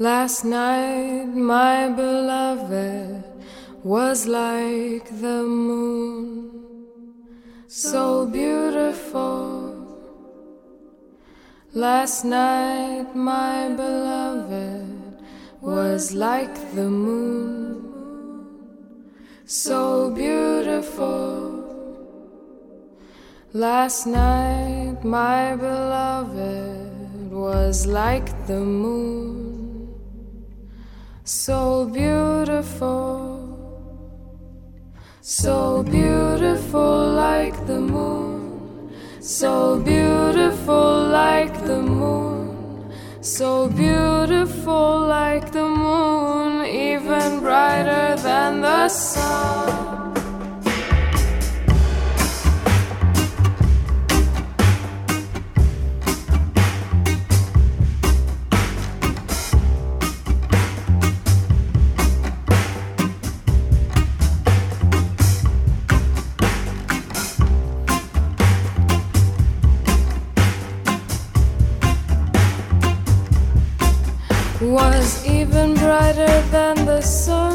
Last night, my beloved was like the moon, so beautiful. Last night, my beloved was like the moon, so beautiful. Last night, my beloved was like the moon, so beautiful, so beautiful like the moon, so beautiful like the moon, so beautiful like the moon, even brighter than the sun. Than the sun.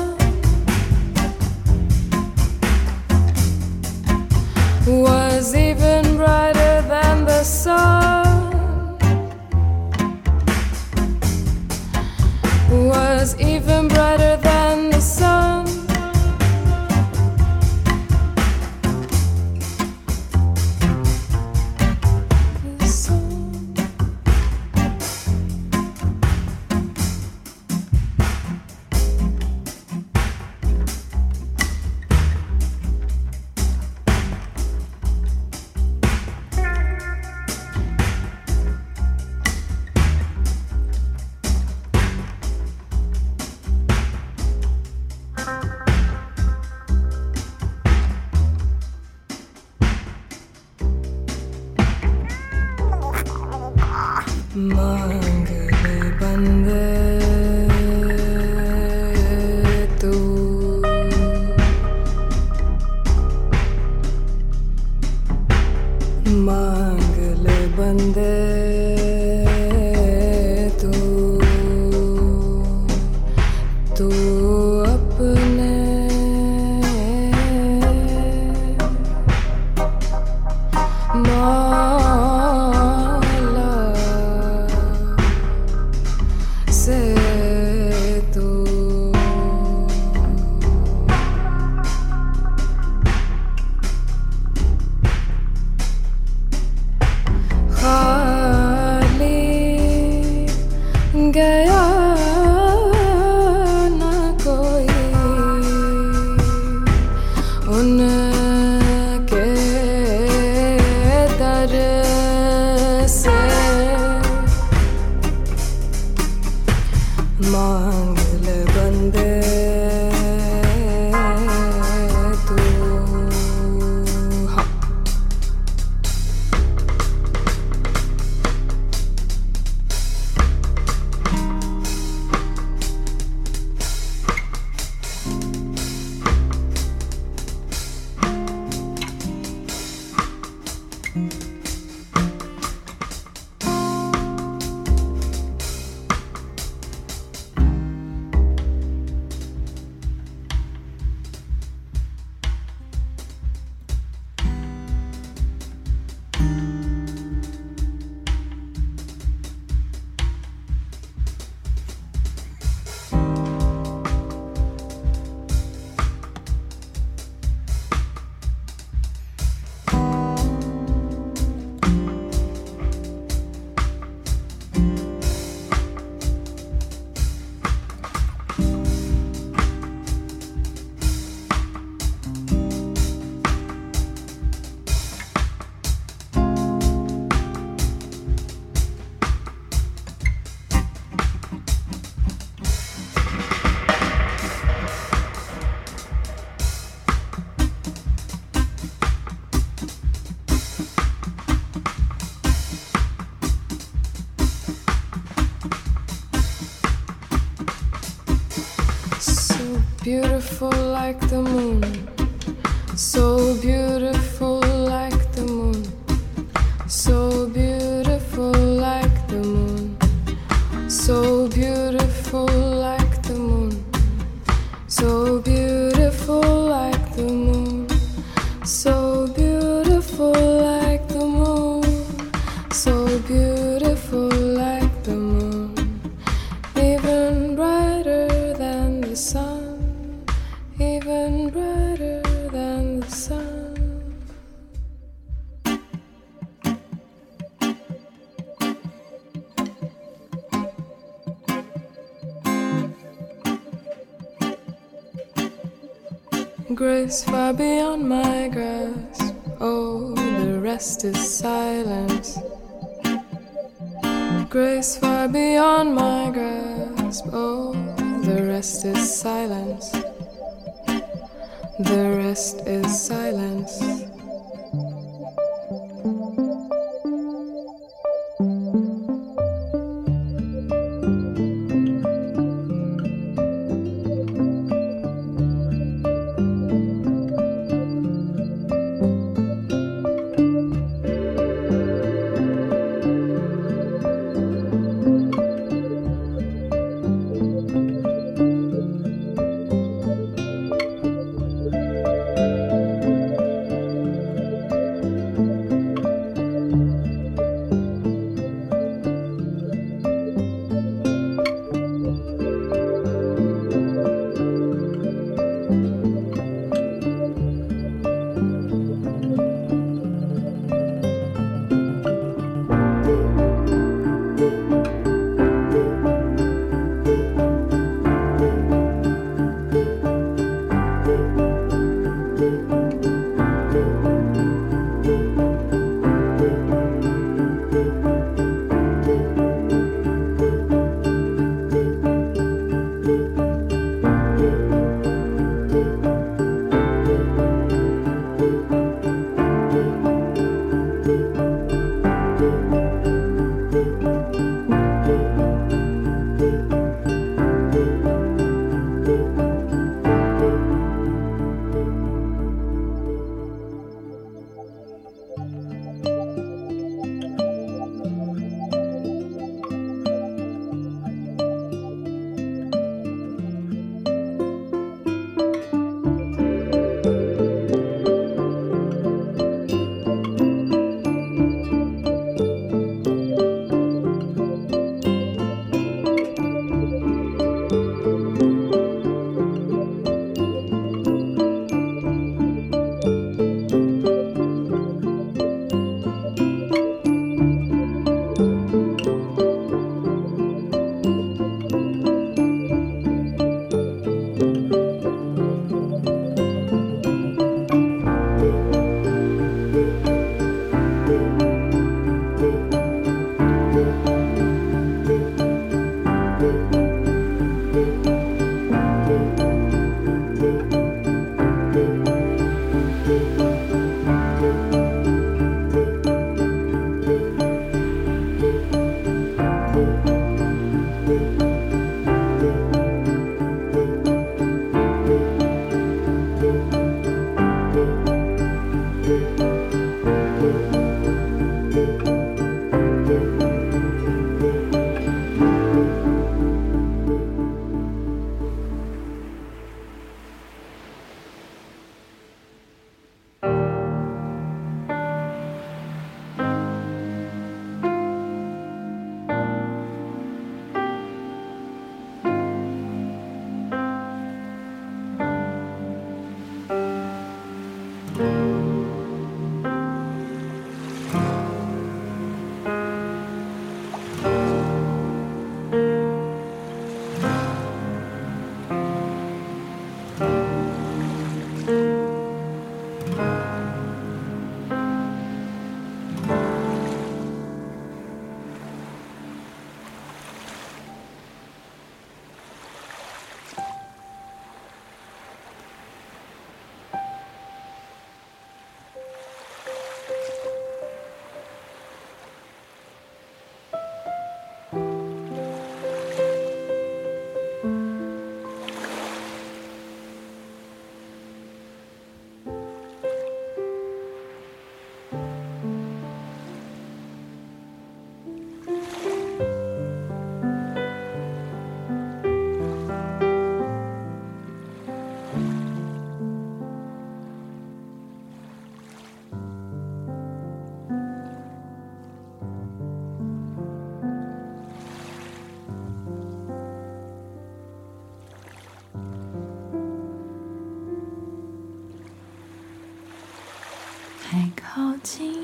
寂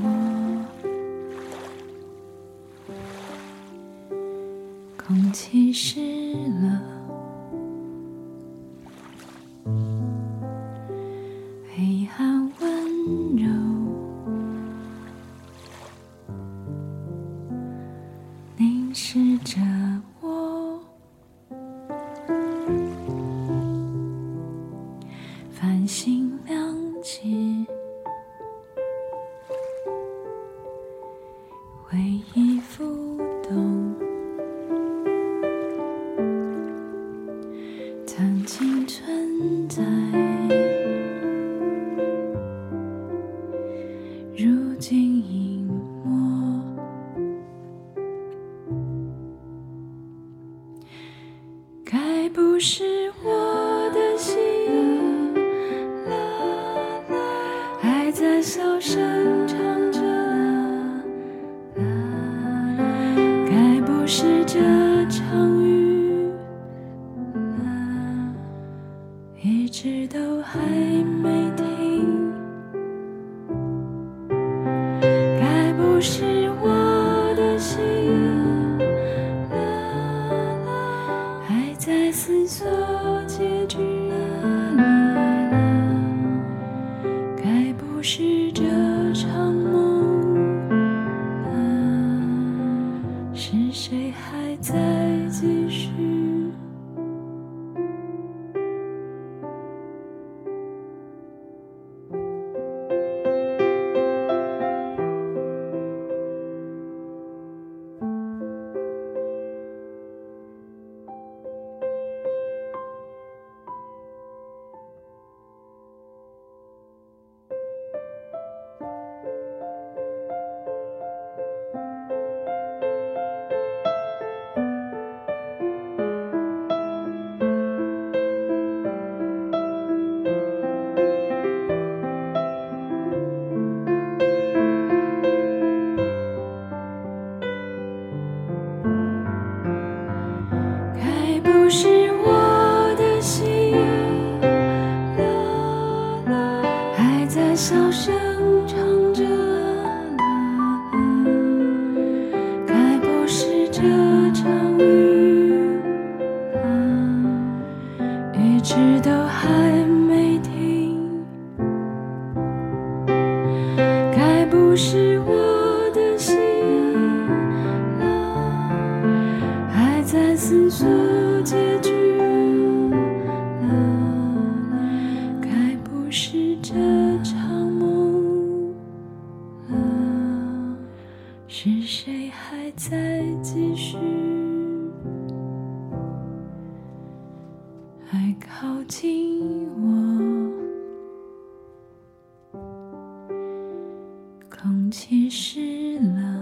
寞空气是浸湿了。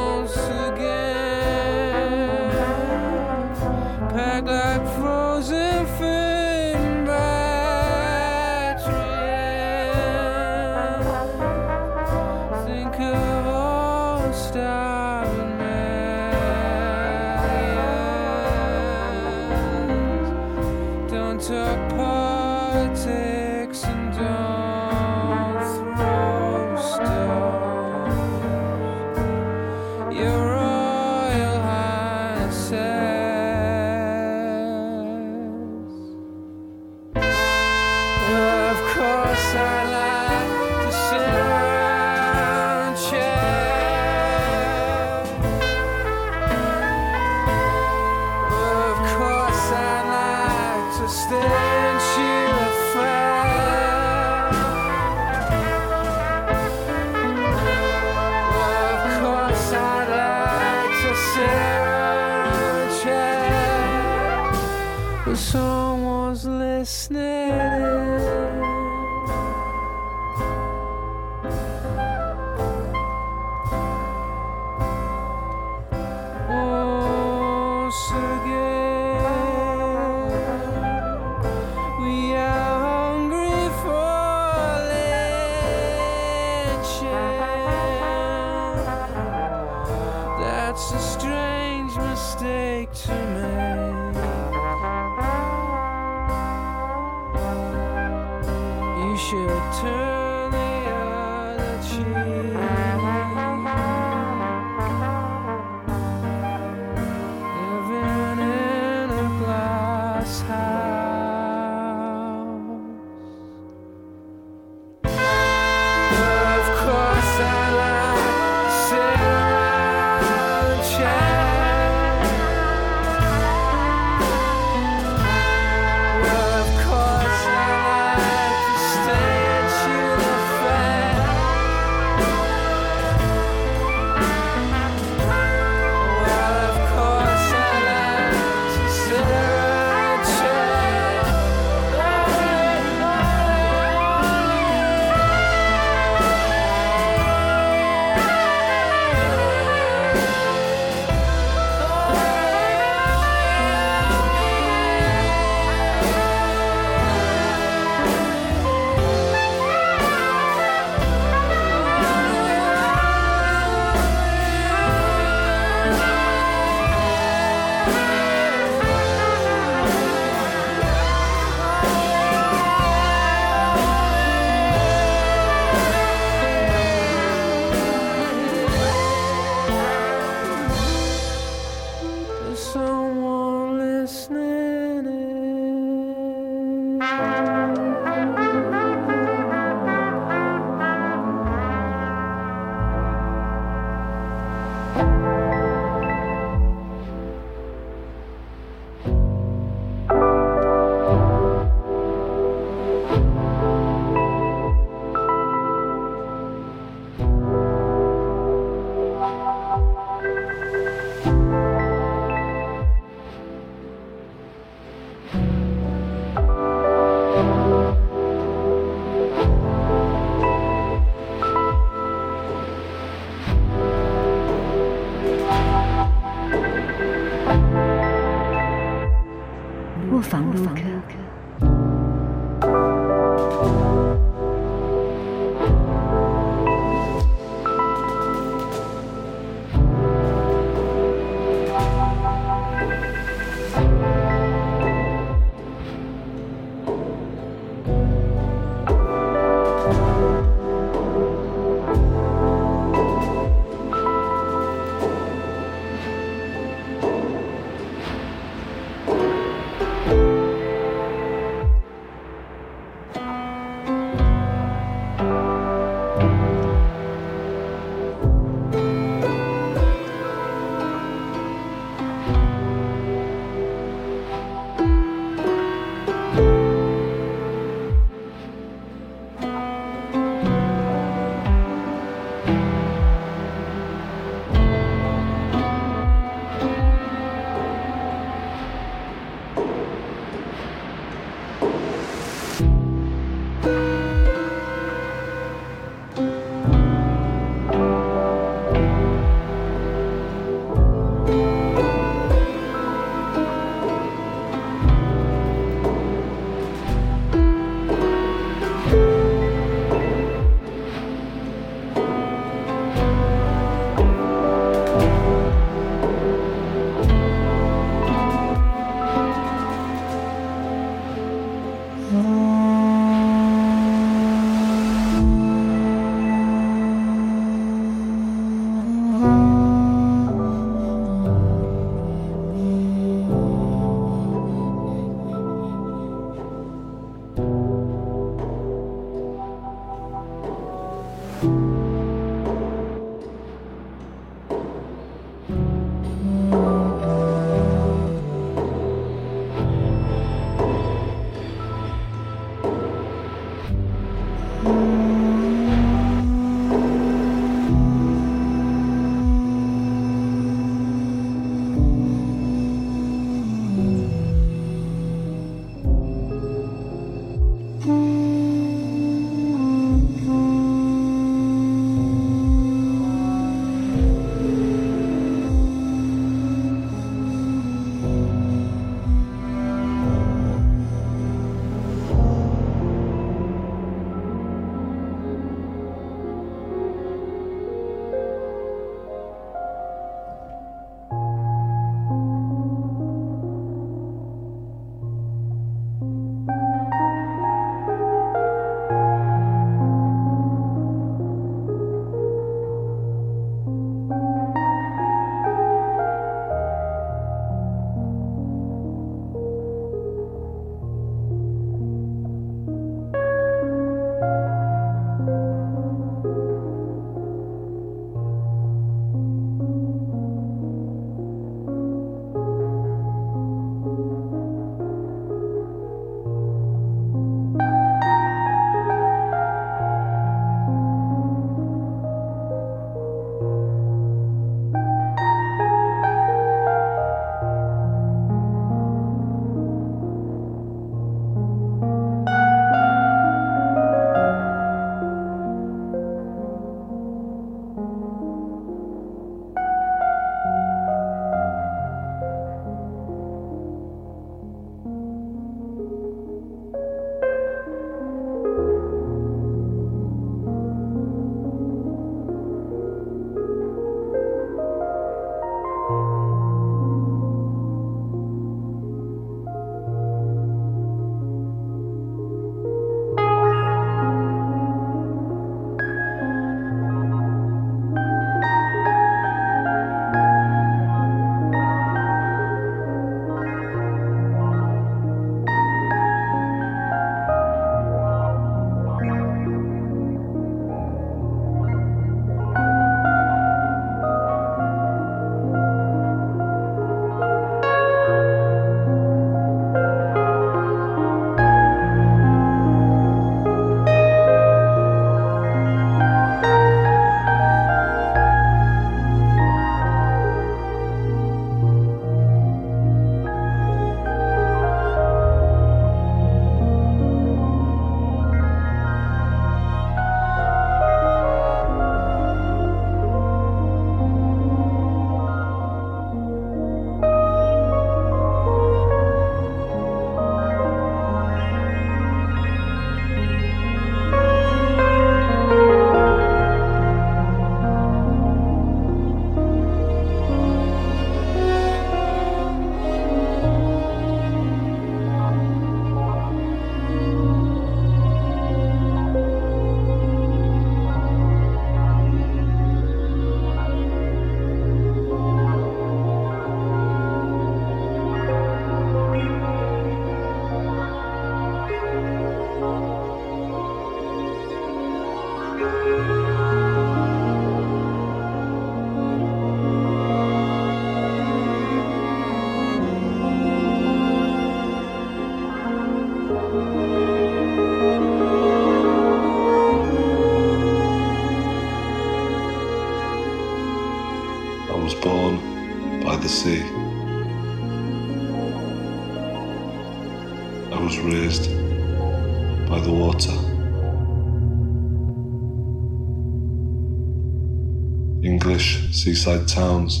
Seaside towns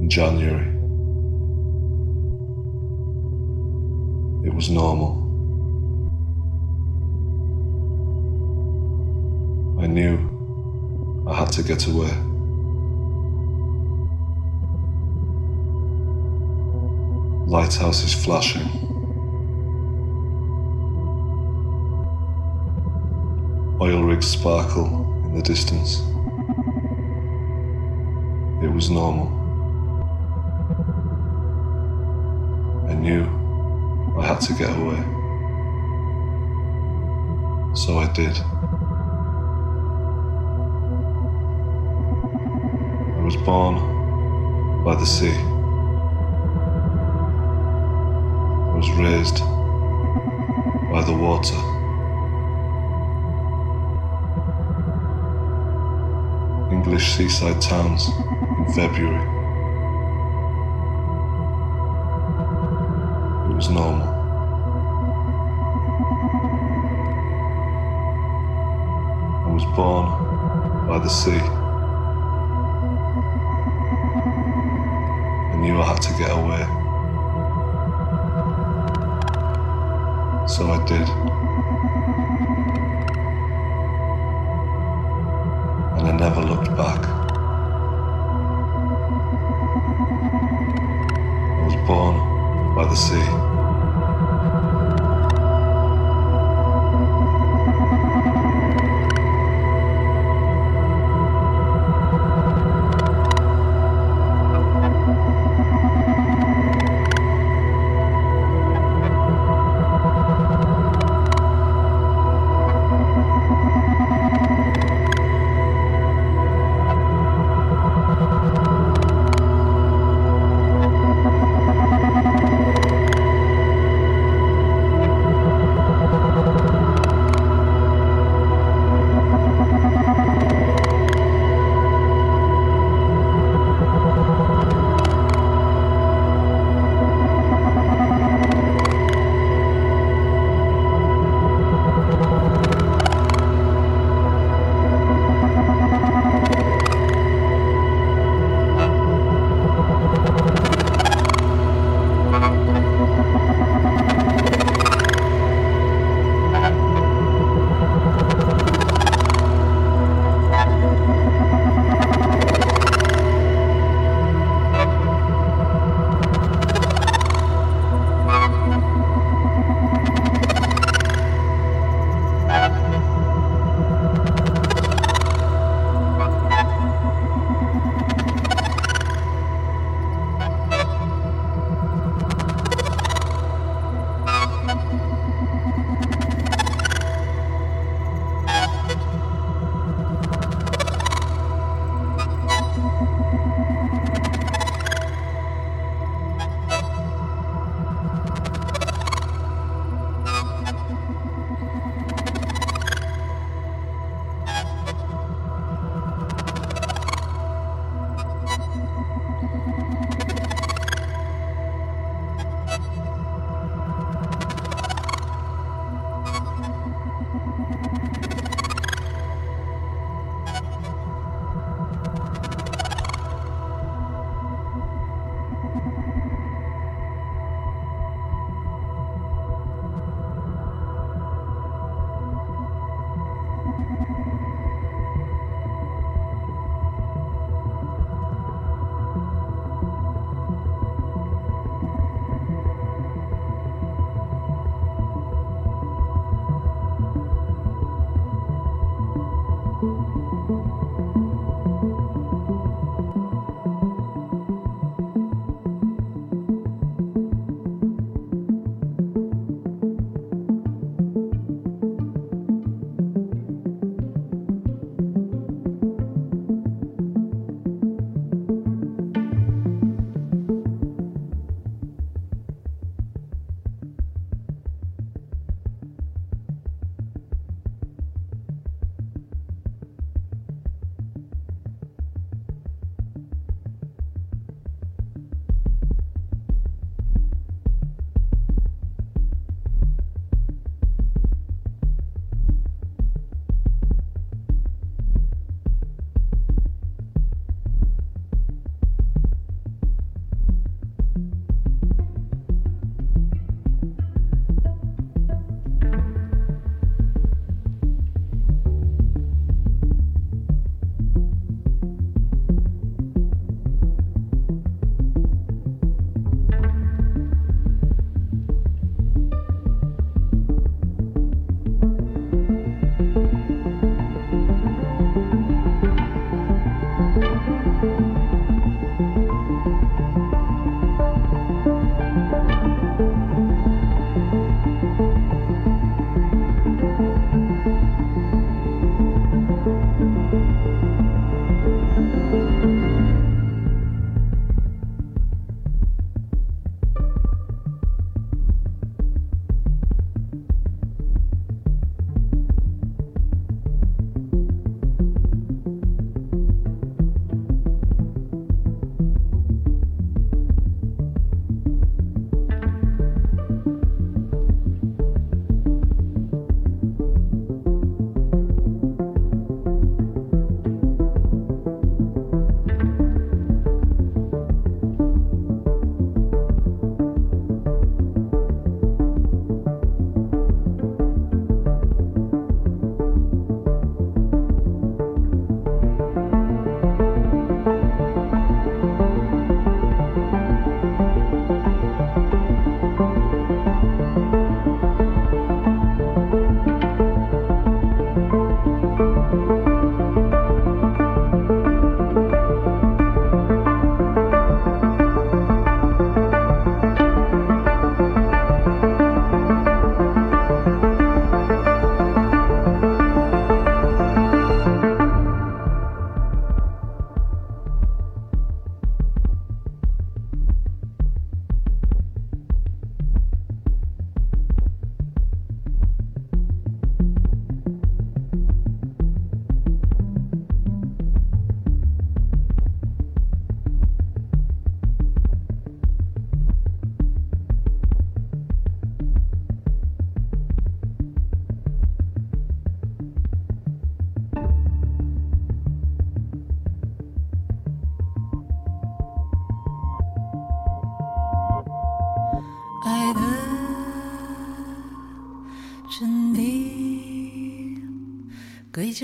in January. It was normal. I knew I had to get away. Lighthouses flashing. Oil rigs sparkle in the distance. Was normal. I knew I had to get away. So I did. I was born by the sea. I was raised by the water. English seaside towns February. It was normal. I was born by the sea. I knew I had to get away. So I did.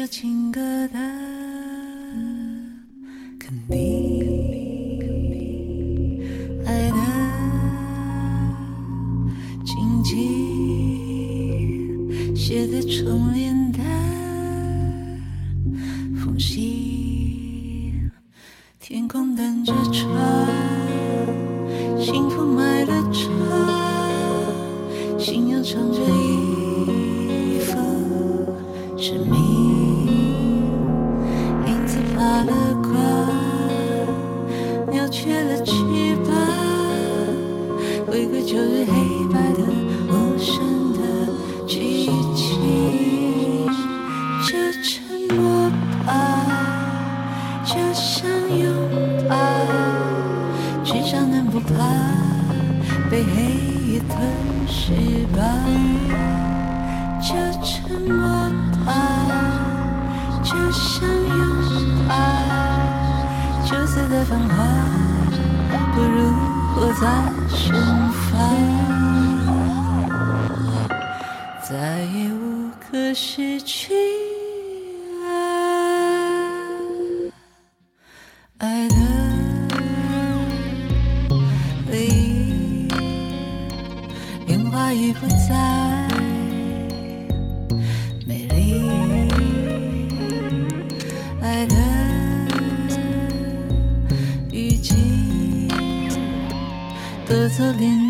情。色的繁华不如活在盛放再也无可失去侧脸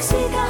succeed.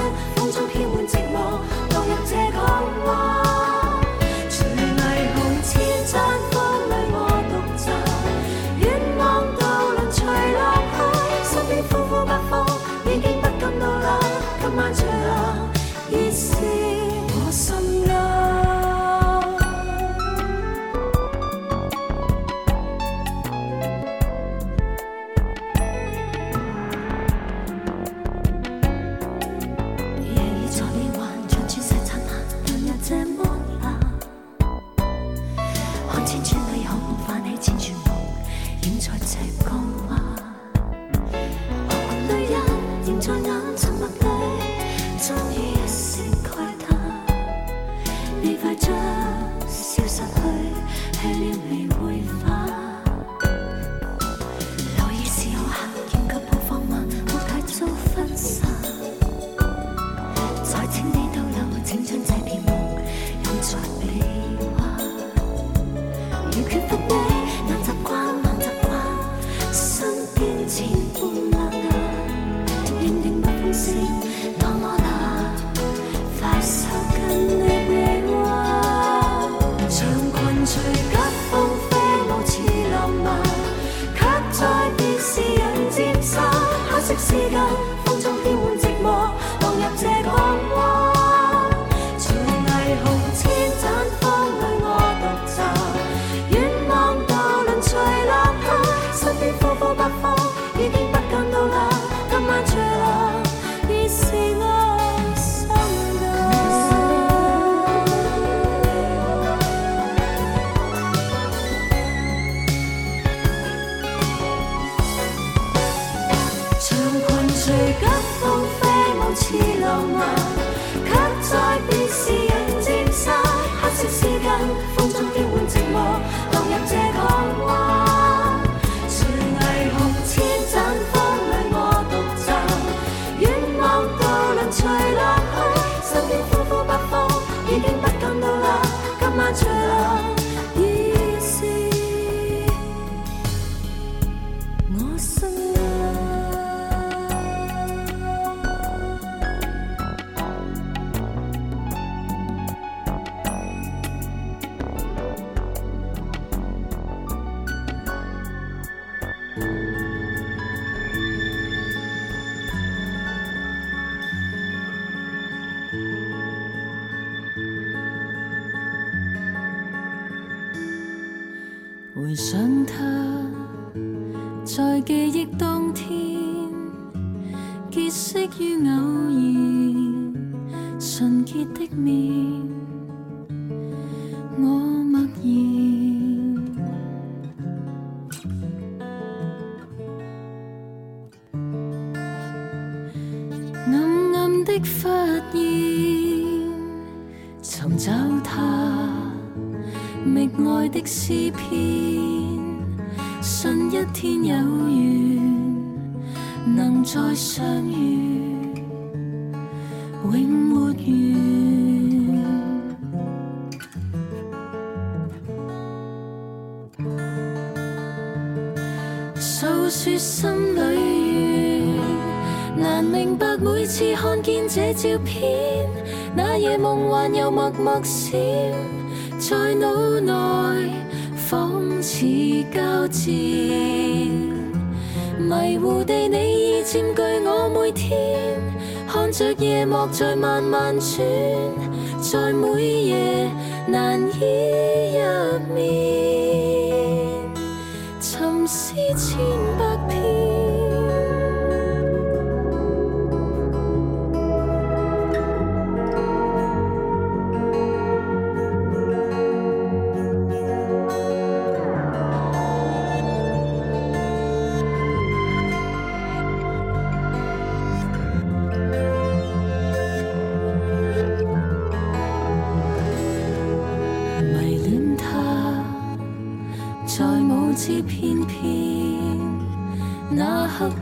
寻找他觅爱的诗篇，信一天有缘能再相遇，永没完。诉说心里怨，难明白每次看见这照片。那夜梦幻又默默闪在脑内仿似交战迷糊地你已占据我每天看着夜幕在慢慢转在每夜难以入眠沉思千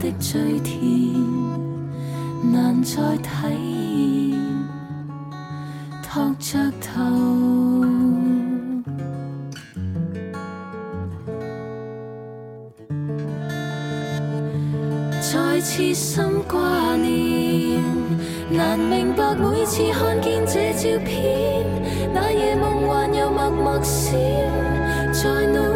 的最甜，难再体验，托着头，再痴心挂念，难明白每次看见这照片，那夜梦魂又默默闪，在内。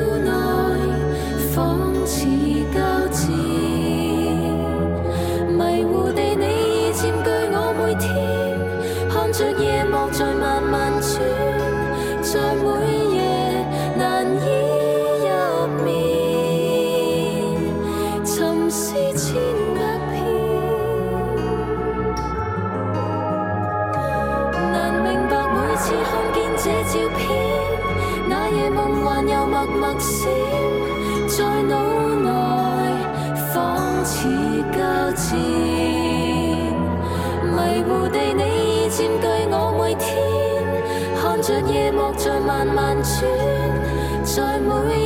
慢慢转在每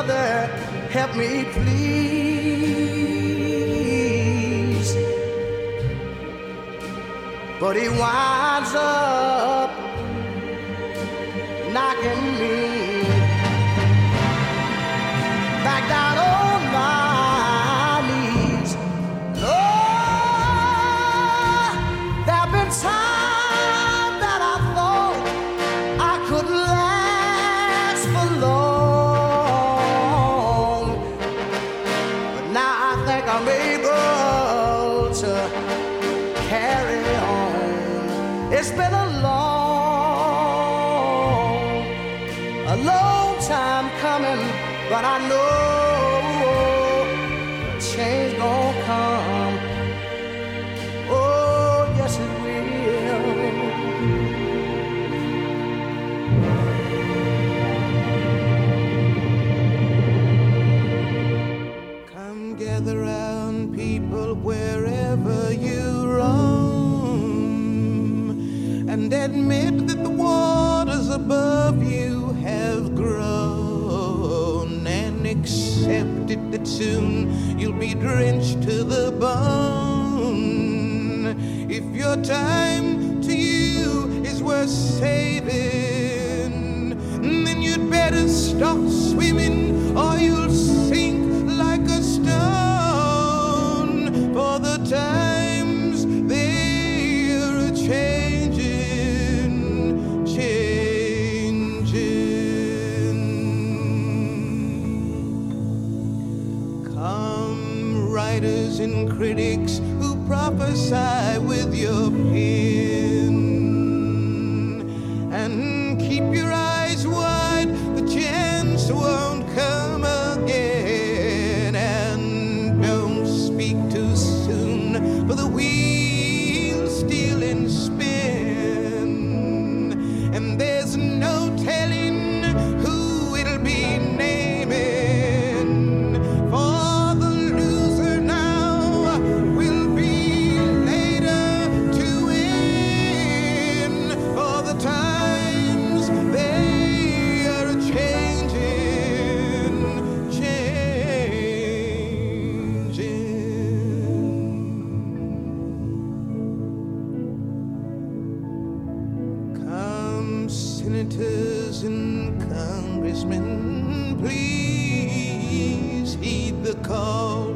Father, help me please. But he winds up knocking me. senators and congressmen, please heed the call.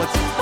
我自